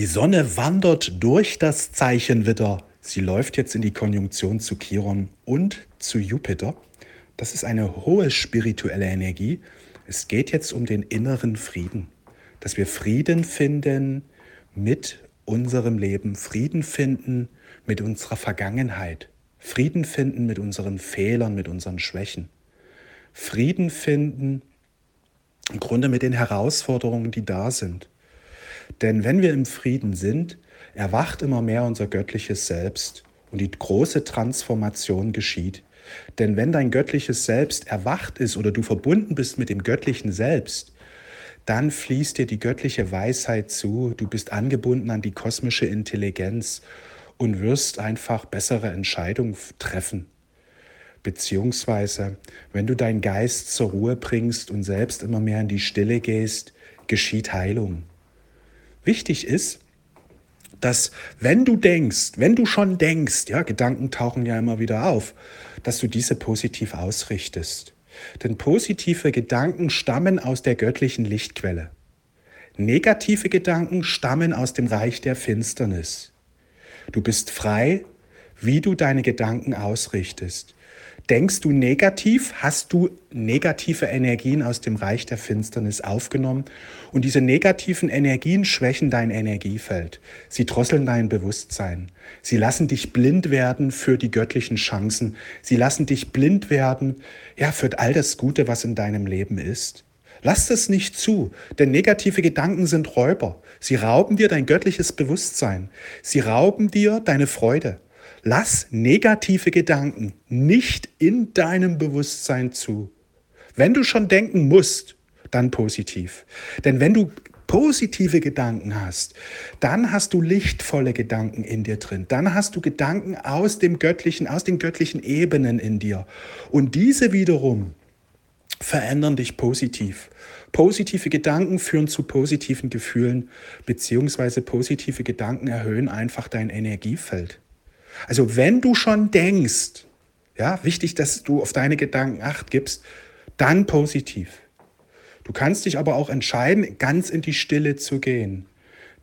Die Sonne wandert durch das Zeichen Widder. Sie läuft jetzt in die Konjunktion zu Chiron und zu Jupiter. Das ist eine hohe spirituelle Energie. Es geht jetzt um den inneren Frieden, dass wir Frieden finden mit unserem Leben, Frieden finden mit unserer Vergangenheit, Frieden finden mit unseren Fehlern, mit unseren Schwächen, Frieden finden im Grunde mit den Herausforderungen, die da sind. Denn wenn wir im Frieden sind, erwacht immer mehr unser göttliches Selbst und die große Transformation geschieht. Denn wenn dein göttliches Selbst erwacht ist oder du verbunden bist mit dem göttlichen Selbst, dann fließt dir die göttliche Weisheit zu, du bist angebunden an die kosmische Intelligenz und wirst einfach bessere Entscheidungen treffen. Beziehungsweise, wenn du deinen Geist zur Ruhe bringst und selbst immer mehr in die Stille gehst, geschieht Heilung. Wichtig ist, dass wenn du denkst, wenn du schon denkst, ja, Gedanken tauchen ja immer wieder auf, dass du diese positiv ausrichtest. Denn positive Gedanken stammen aus der göttlichen Lichtquelle. Negative Gedanken stammen aus dem Reich der Finsternis. Du bist frei, wie du deine Gedanken ausrichtest. Denkst du negativ, hast du negative Energien aus dem Reich der Finsternis aufgenommen und diese negativen Energien schwächen dein Energiefeld. Sie drosseln dein Bewusstsein. Sie lassen dich blind werden für die göttlichen Chancen. Sie lassen dich blind werden, ja, für all das Gute, was in deinem Leben ist. Lass das nicht zu, denn negative Gedanken sind Räuber. Sie rauben dir dein göttliches Bewusstsein. Sie rauben dir deine Freude. Lass negative Gedanken nicht in deinem Bewusstsein zu. Wenn du schon denken musst, dann positiv. Denn wenn du positive Gedanken hast, dann hast du lichtvolle Gedanken in dir drin. Dann hast du Gedanken aus dem göttlichen, aus den göttlichen Ebenen in dir. Und diese wiederum verändern dich positiv. Positive Gedanken führen zu positiven Gefühlen, beziehungsweise positive Gedanken erhöhen einfach dein Energiefeld. Also wenn du schon denkst, ja, wichtig, dass du auf deine Gedanken acht gibst, dann positiv. Du kannst dich aber auch entscheiden, ganz in die Stille zu gehen.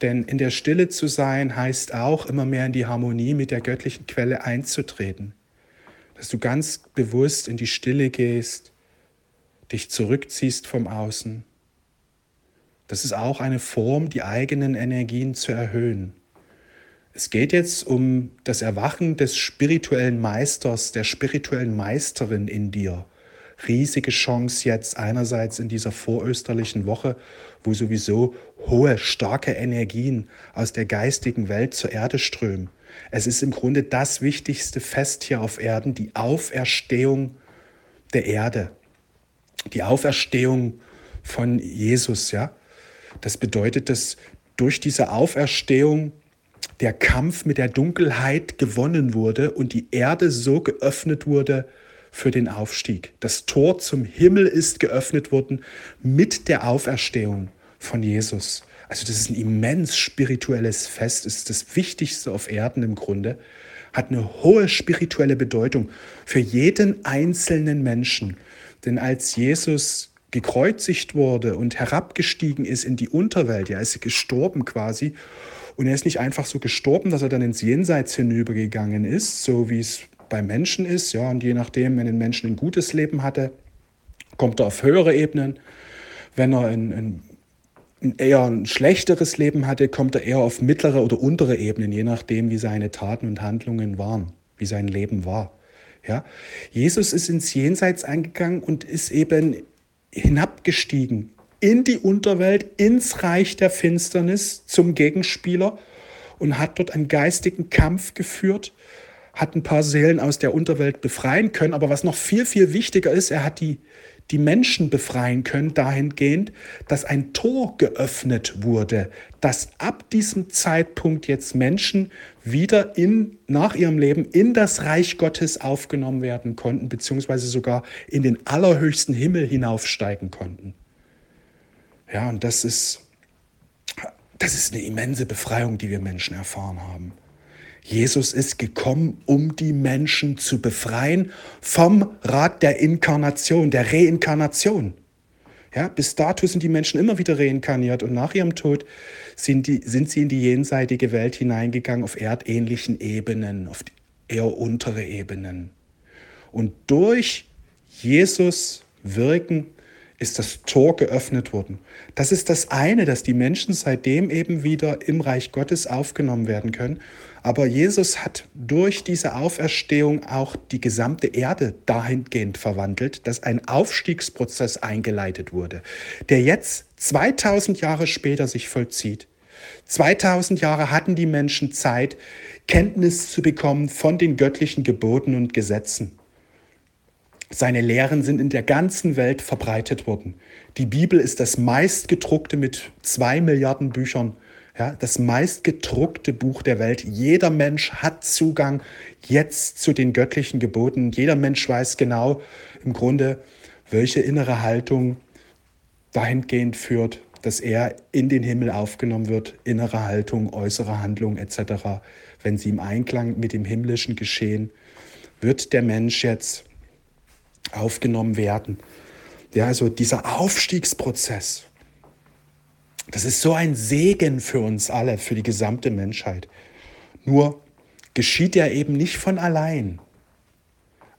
Denn in der Stille zu sein heißt auch, immer mehr in die Harmonie mit der göttlichen Quelle einzutreten. Dass du ganz bewusst in die Stille gehst, dich zurückziehst vom Außen. Das ist auch eine Form, die eigenen Energien zu erhöhen. Es geht jetzt um das Erwachen des spirituellen Meisters, der spirituellen Meisterin in dir. Riesige Chance jetzt einerseits in dieser vorösterlichen Woche, wo sowieso hohe, starke Energien aus der geistigen Welt zur Erde strömen. Es ist im Grunde das wichtigste Fest hier auf Erden, die Auferstehung der Erde. Die Auferstehung von Jesus, ja. Das bedeutet, dass durch diese Auferstehung der Kampf mit der Dunkelheit gewonnen wurde und die Erde so geöffnet wurde für den Aufstieg. Das Tor zum Himmel ist geöffnet worden mit der Auferstehung von Jesus. Also das ist ein immens spirituelles Fest, ist das Wichtigste auf Erden im Grunde, hat eine hohe spirituelle Bedeutung für jeden einzelnen Menschen. Denn als Jesus gekreuzigt wurde und herabgestiegen ist in die Unterwelt, ja, ist gestorben quasi und er ist nicht einfach so gestorben, dass er dann ins Jenseits hinübergegangen ist, so wie es bei Menschen ist. Ja, und je nachdem, wenn ein Mensch ein gutes Leben hatte, kommt er auf höhere Ebenen. Wenn er ein, ein, eher ein schlechteres Leben hatte, kommt er eher auf mittlere oder untere Ebenen, je nachdem, wie seine Taten und Handlungen waren, wie sein Leben war. Ja? Jesus ist ins Jenseits eingegangen und ist eben hinabgestiegen in die Unterwelt, ins Reich der Finsternis zum Gegenspieler und hat dort einen geistigen Kampf geführt, hat ein paar Seelen aus der Unterwelt befreien können. Aber was noch viel, viel wichtiger ist, er hat die, die Menschen befreien können dahingehend, dass ein Tor geöffnet wurde, dass ab diesem Zeitpunkt jetzt Menschen wieder in, nach ihrem Leben in das Reich Gottes aufgenommen werden konnten, beziehungsweise sogar in den allerhöchsten Himmel hinaufsteigen konnten. Ja, und das ist, das ist eine immense Befreiung, die wir Menschen erfahren haben. Jesus ist gekommen, um die Menschen zu befreien vom Rat der Inkarnation, der Reinkarnation. Ja, bis dato sind die Menschen immer wieder reinkarniert und nach ihrem Tod sind, die, sind sie in die jenseitige Welt hineingegangen auf erdähnlichen Ebenen, auf eher untere Ebenen. Und durch Jesus Wirken ist das Tor geöffnet worden. Das ist das eine, dass die Menschen seitdem eben wieder im Reich Gottes aufgenommen werden können. Aber Jesus hat durch diese Auferstehung auch die gesamte Erde dahingehend verwandelt, dass ein Aufstiegsprozess eingeleitet wurde, der jetzt 2000 Jahre später sich vollzieht. 2000 Jahre hatten die Menschen Zeit, Kenntnis zu bekommen von den göttlichen Geboten und Gesetzen. Seine Lehren sind in der ganzen Welt verbreitet worden. Die Bibel ist das meistgedruckte mit zwei Milliarden Büchern, ja, das meistgedruckte Buch der Welt. Jeder Mensch hat Zugang jetzt zu den göttlichen Geboten. Jeder Mensch weiß genau im Grunde, welche innere Haltung dahingehend führt, dass er in den Himmel aufgenommen wird, innere Haltung, äußere Handlung etc. Wenn sie im Einklang mit dem himmlischen geschehen, wird der Mensch jetzt aufgenommen werden. Ja, also dieser Aufstiegsprozess, das ist so ein Segen für uns alle, für die gesamte Menschheit. Nur geschieht er eben nicht von allein.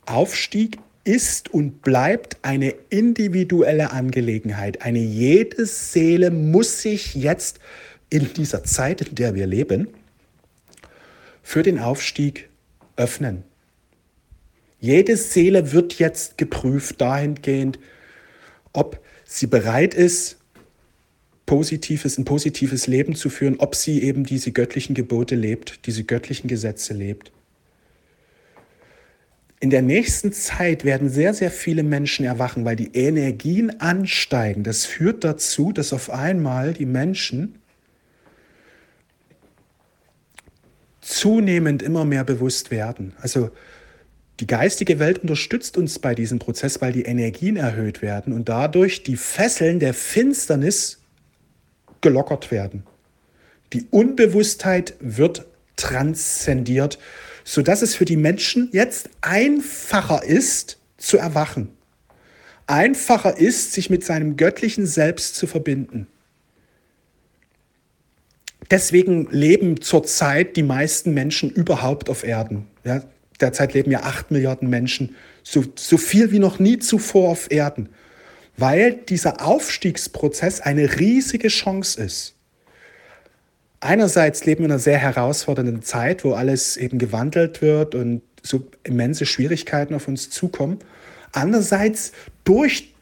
Aufstieg ist und bleibt eine individuelle Angelegenheit. Eine jede Seele muss sich jetzt in dieser Zeit, in der wir leben, für den Aufstieg öffnen. Jede Seele wird jetzt geprüft dahingehend, ob sie bereit ist, positives, ein positives Leben zu führen, ob sie eben diese göttlichen Gebote lebt, diese göttlichen Gesetze lebt. In der nächsten Zeit werden sehr, sehr viele Menschen erwachen, weil die Energien ansteigen. Das führt dazu, dass auf einmal die Menschen zunehmend immer mehr bewusst werden. Also die geistige Welt unterstützt uns bei diesem Prozess, weil die Energien erhöht werden und dadurch die Fesseln der Finsternis gelockert werden. Die Unbewusstheit wird transzendiert, sodass es für die Menschen jetzt einfacher ist zu erwachen. Einfacher ist, sich mit seinem göttlichen Selbst zu verbinden. Deswegen leben zurzeit die meisten Menschen überhaupt auf Erden. Ja, derzeit leben ja acht Milliarden Menschen, so, so viel wie noch nie zuvor auf Erden, weil dieser Aufstiegsprozess eine riesige Chance ist. Einerseits leben wir in einer sehr herausfordernden Zeit, wo alles eben gewandelt wird und so immense Schwierigkeiten auf uns zukommen. Andererseits durch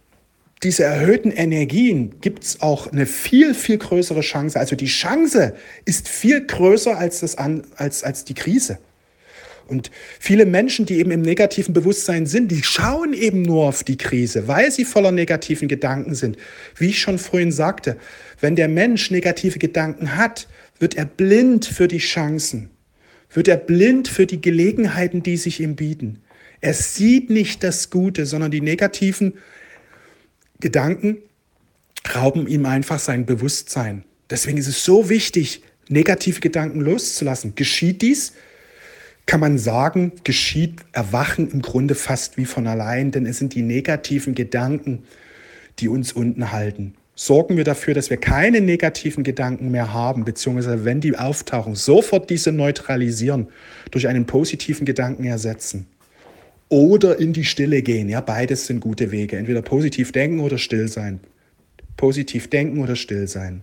diese erhöhten Energien gibt es auch eine viel, viel größere Chance. Also die Chance ist viel größer als, das an, als, als die Krise. Und viele Menschen, die eben im negativen Bewusstsein sind, die schauen eben nur auf die Krise, weil sie voller negativen Gedanken sind. Wie ich schon vorhin sagte, wenn der Mensch negative Gedanken hat, wird er blind für die Chancen, wird er blind für die Gelegenheiten, die sich ihm bieten. Er sieht nicht das Gute, sondern die negativen Gedanken rauben ihm einfach sein Bewusstsein. Deswegen ist es so wichtig, negative Gedanken loszulassen. Geschieht dies, kann man sagen, geschieht Erwachen im Grunde fast wie von allein, denn es sind die negativen Gedanken, die uns unten halten. Sorgen wir dafür, dass wir keine negativen Gedanken mehr haben, beziehungsweise wenn die auftauchen, sofort diese neutralisieren, durch einen positiven Gedanken ersetzen. Oder in die Stille gehen. Ja, beides sind gute Wege. Entweder positiv denken oder still sein. Positiv denken oder still sein.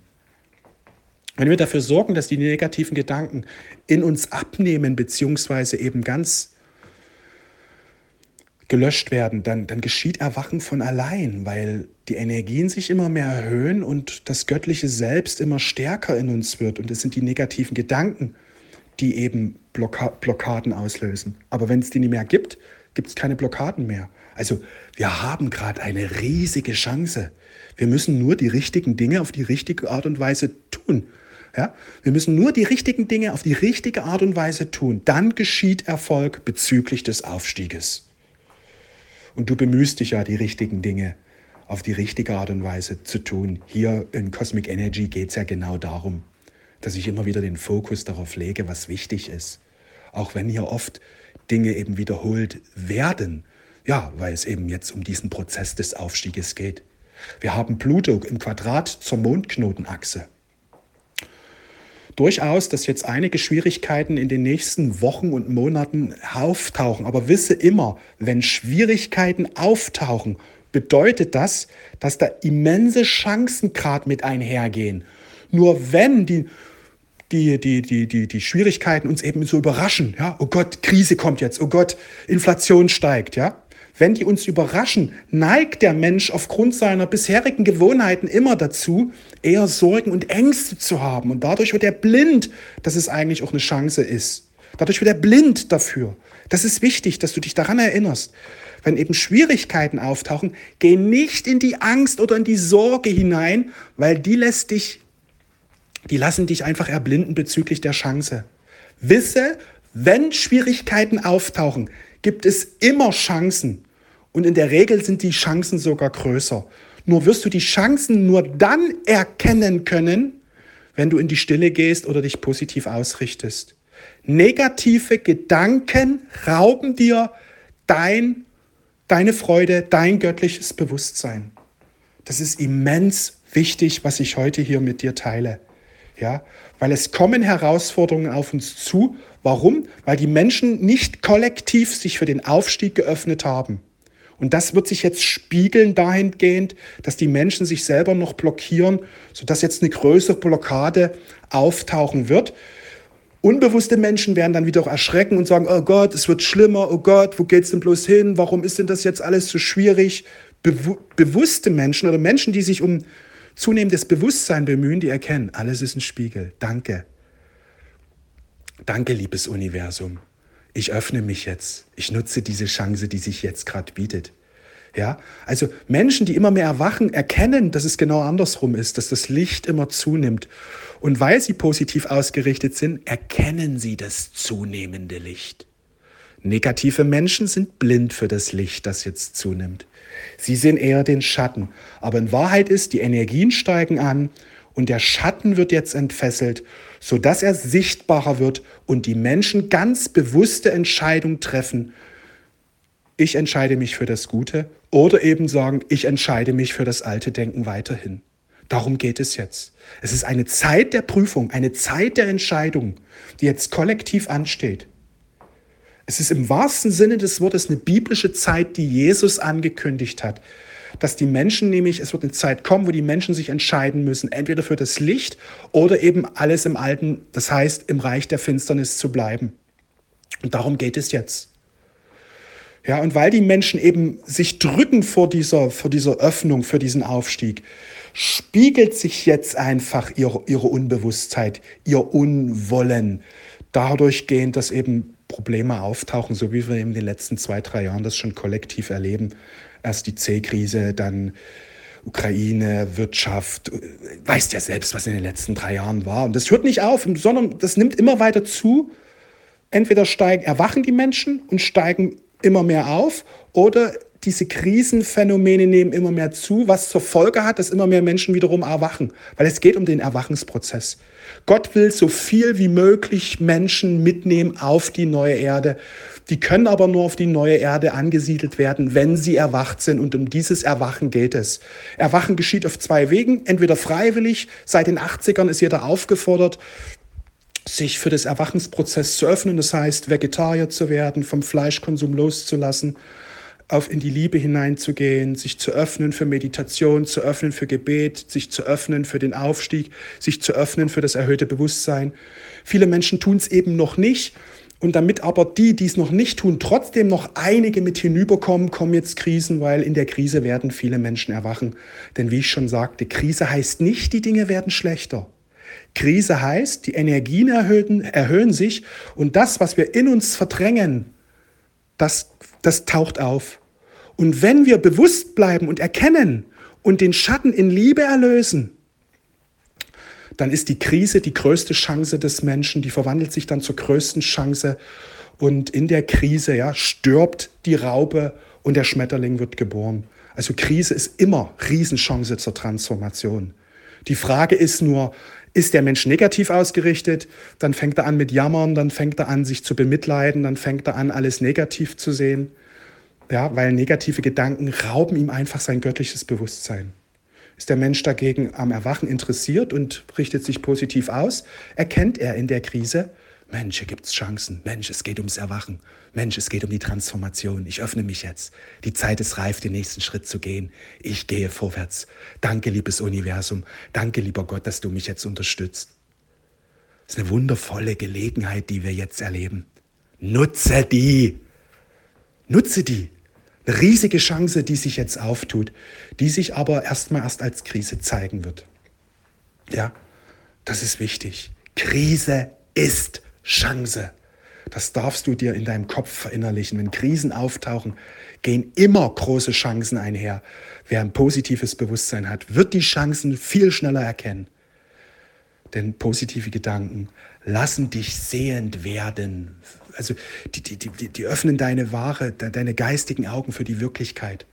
Wenn wir dafür sorgen, dass die negativen Gedanken in uns abnehmen, beziehungsweise eben ganz gelöscht werden, dann, dann geschieht Erwachen von allein, weil die Energien sich immer mehr erhöhen und das göttliche Selbst immer stärker in uns wird. Und es sind die negativen Gedanken, die eben Blocka Blockaden auslösen. Aber wenn es die nicht mehr gibt, gibt es keine Blockaden mehr. Also wir haben gerade eine riesige Chance. Wir müssen nur die richtigen Dinge auf die richtige Art und Weise tun. Ja? Wir müssen nur die richtigen Dinge auf die richtige Art und Weise tun. Dann geschieht Erfolg bezüglich des Aufstieges. Und du bemühst dich ja, die richtigen Dinge auf die richtige Art und Weise zu tun. Hier in Cosmic Energy geht es ja genau darum, dass ich immer wieder den Fokus darauf lege, was wichtig ist. Auch wenn hier oft Dinge eben wiederholt werden. Ja, weil es eben jetzt um diesen Prozess des Aufstieges geht. Wir haben Pluto im Quadrat zur Mondknotenachse. Durchaus, dass jetzt einige Schwierigkeiten in den nächsten Wochen und Monaten auftauchen. Aber wisse immer, wenn Schwierigkeiten auftauchen, bedeutet das, dass da immense Chancen gerade mit einhergehen. Nur wenn die, die, die, die, die, die Schwierigkeiten uns eben so überraschen, ja, oh Gott, Krise kommt jetzt, oh Gott, Inflation steigt, ja, wenn die uns überraschen, neigt der Mensch aufgrund seiner bisherigen Gewohnheiten immer dazu, eher Sorgen und Ängste zu haben. Und dadurch wird er blind, dass es eigentlich auch eine Chance ist. Dadurch wird er blind dafür. Das ist wichtig, dass du dich daran erinnerst. Wenn eben Schwierigkeiten auftauchen, geh nicht in die Angst oder in die Sorge hinein, weil die lässt dich, die lassen dich einfach erblinden bezüglich der Chance. Wisse, wenn Schwierigkeiten auftauchen, gibt es immer Chancen. Und in der Regel sind die Chancen sogar größer. Nur wirst du die Chancen nur dann erkennen können, wenn du in die Stille gehst oder dich positiv ausrichtest. Negative Gedanken rauben dir dein, deine Freude, dein göttliches Bewusstsein. Das ist immens wichtig, was ich heute hier mit dir teile. Ja, weil es kommen Herausforderungen auf uns zu. Warum? Weil die Menschen nicht kollektiv sich für den Aufstieg geöffnet haben. Und das wird sich jetzt spiegeln dahingehend, dass die Menschen sich selber noch blockieren, sodass jetzt eine größere Blockade auftauchen wird. Unbewusste Menschen werden dann wieder erschrecken und sagen, oh Gott, es wird schlimmer, oh Gott, wo geht's denn bloß hin? Warum ist denn das jetzt alles so schwierig? Bewu bewusste Menschen oder Menschen, die sich um zunehmendes Bewusstsein bemühen, die erkennen, alles ist ein Spiegel. Danke. Danke, liebes Universum ich öffne mich jetzt. Ich nutze diese Chance, die sich jetzt gerade bietet. Ja, also Menschen, die immer mehr erwachen, erkennen, dass es genau andersrum ist, dass das Licht immer zunimmt. Und weil sie positiv ausgerichtet sind, erkennen sie das zunehmende Licht. Negative Menschen sind blind für das Licht, das jetzt zunimmt. Sie sehen eher den Schatten. Aber in Wahrheit ist, die Energien steigen an und der Schatten wird jetzt entfesselt sodass er sichtbarer wird und die Menschen ganz bewusste Entscheidungen treffen. Ich entscheide mich für das Gute oder eben sagen, ich entscheide mich für das alte Denken weiterhin. Darum geht es jetzt. Es ist eine Zeit der Prüfung, eine Zeit der Entscheidung, die jetzt kollektiv ansteht. Es ist im wahrsten Sinne des Wortes eine biblische Zeit, die Jesus angekündigt hat dass die Menschen nämlich, es wird eine Zeit kommen, wo die Menschen sich entscheiden müssen, entweder für das Licht oder eben alles im Alten, das heißt im Reich der Finsternis zu bleiben. Und darum geht es jetzt. Ja, und weil die Menschen eben sich drücken vor dieser, vor dieser Öffnung, für diesen Aufstieg, spiegelt sich jetzt einfach ihre, ihre Unbewusstheit, ihr Unwollen. Dadurch gehend, dass eben Probleme auftauchen, so wie wir in den letzten zwei, drei Jahren das schon kollektiv erleben. Erst die C-Krise, dann Ukraine, Wirtschaft. Weißt ja selbst, was in den letzten drei Jahren war. Und das hört nicht auf, sondern das nimmt immer weiter zu. Entweder steigen, erwachen die Menschen und steigen immer mehr auf oder diese Krisenphänomene nehmen immer mehr zu, was zur Folge hat, dass immer mehr Menschen wiederum erwachen, weil es geht um den Erwachungsprozess. Gott will so viel wie möglich Menschen mitnehmen auf die neue Erde. Die können aber nur auf die neue Erde angesiedelt werden, wenn sie erwacht sind. Und um dieses Erwachen geht es. Erwachen geschieht auf zwei Wegen. Entweder freiwillig, seit den 80ern ist jeder aufgefordert, sich für das Erwachensprozess zu öffnen. Das heißt, Vegetarier zu werden, vom Fleischkonsum loszulassen auf in die Liebe hineinzugehen, sich zu öffnen für Meditation, zu öffnen für Gebet, sich zu öffnen für den Aufstieg, sich zu öffnen für das erhöhte Bewusstsein. Viele Menschen tun es eben noch nicht. Und damit aber die, die es noch nicht tun, trotzdem noch einige mit hinüberkommen, kommen jetzt Krisen, weil in der Krise werden viele Menschen erwachen. Denn wie ich schon sagte, Krise heißt nicht, die Dinge werden schlechter. Krise heißt, die Energien erhöhen, erhöhen sich und das, was wir in uns verdrängen, das, das taucht auf. Und wenn wir bewusst bleiben und erkennen und den Schatten in Liebe erlösen, dann ist die Krise die größte Chance des Menschen, die verwandelt sich dann zur größten Chance. Und in der Krise ja, stirbt die Raupe und der Schmetterling wird geboren. Also Krise ist immer Riesenchance zur Transformation. Die Frage ist nur, ist der Mensch negativ ausgerichtet, dann fängt er an mit Jammern, dann fängt er an, sich zu bemitleiden, dann fängt er an, alles negativ zu sehen. Ja, weil negative Gedanken rauben ihm einfach sein göttliches Bewusstsein. Ist der Mensch dagegen am Erwachen interessiert und richtet sich positiv aus? Erkennt er in der Krise, Mensch, hier gibt es Chancen. Mensch, es geht ums Erwachen. Mensch, es geht um die Transformation. Ich öffne mich jetzt. Die Zeit ist reif, den nächsten Schritt zu gehen. Ich gehe vorwärts. Danke, liebes Universum. Danke, lieber Gott, dass du mich jetzt unterstützt. Das ist eine wundervolle Gelegenheit, die wir jetzt erleben. Nutze die. Nutze die. Eine riesige Chance, die sich jetzt auftut, die sich aber erstmal erst als Krise zeigen wird. Ja, das ist wichtig. Krise ist Chance. Das darfst du dir in deinem Kopf verinnerlichen. Wenn Krisen auftauchen, gehen immer große Chancen einher. Wer ein positives Bewusstsein hat, wird die Chancen viel schneller erkennen. Denn positive Gedanken lassen dich sehend werden. Also die, die, die, die öffnen deine wahre, deine geistigen Augen für die Wirklichkeit.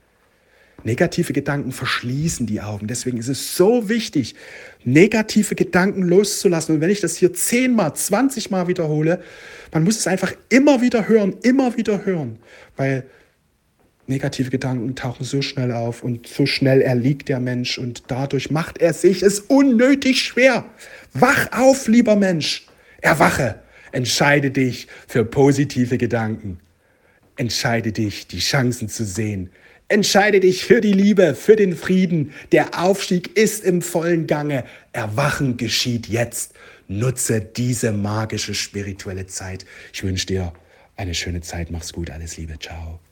Negative Gedanken verschließen die Augen. Deswegen ist es so wichtig, negative Gedanken loszulassen. Und wenn ich das hier zehnmal, zwanzigmal wiederhole, man muss es einfach immer wieder hören, immer wieder hören. Weil negative Gedanken tauchen so schnell auf und so schnell erliegt der Mensch und dadurch macht er sich es unnötig schwer. Wach auf, lieber Mensch. Erwache. Entscheide dich für positive Gedanken. Entscheide dich, die Chancen zu sehen. Entscheide dich für die Liebe, für den Frieden. Der Aufstieg ist im vollen Gange. Erwachen geschieht jetzt. Nutze diese magische spirituelle Zeit. Ich wünsche dir eine schöne Zeit. Mach's gut. Alles Liebe. Ciao.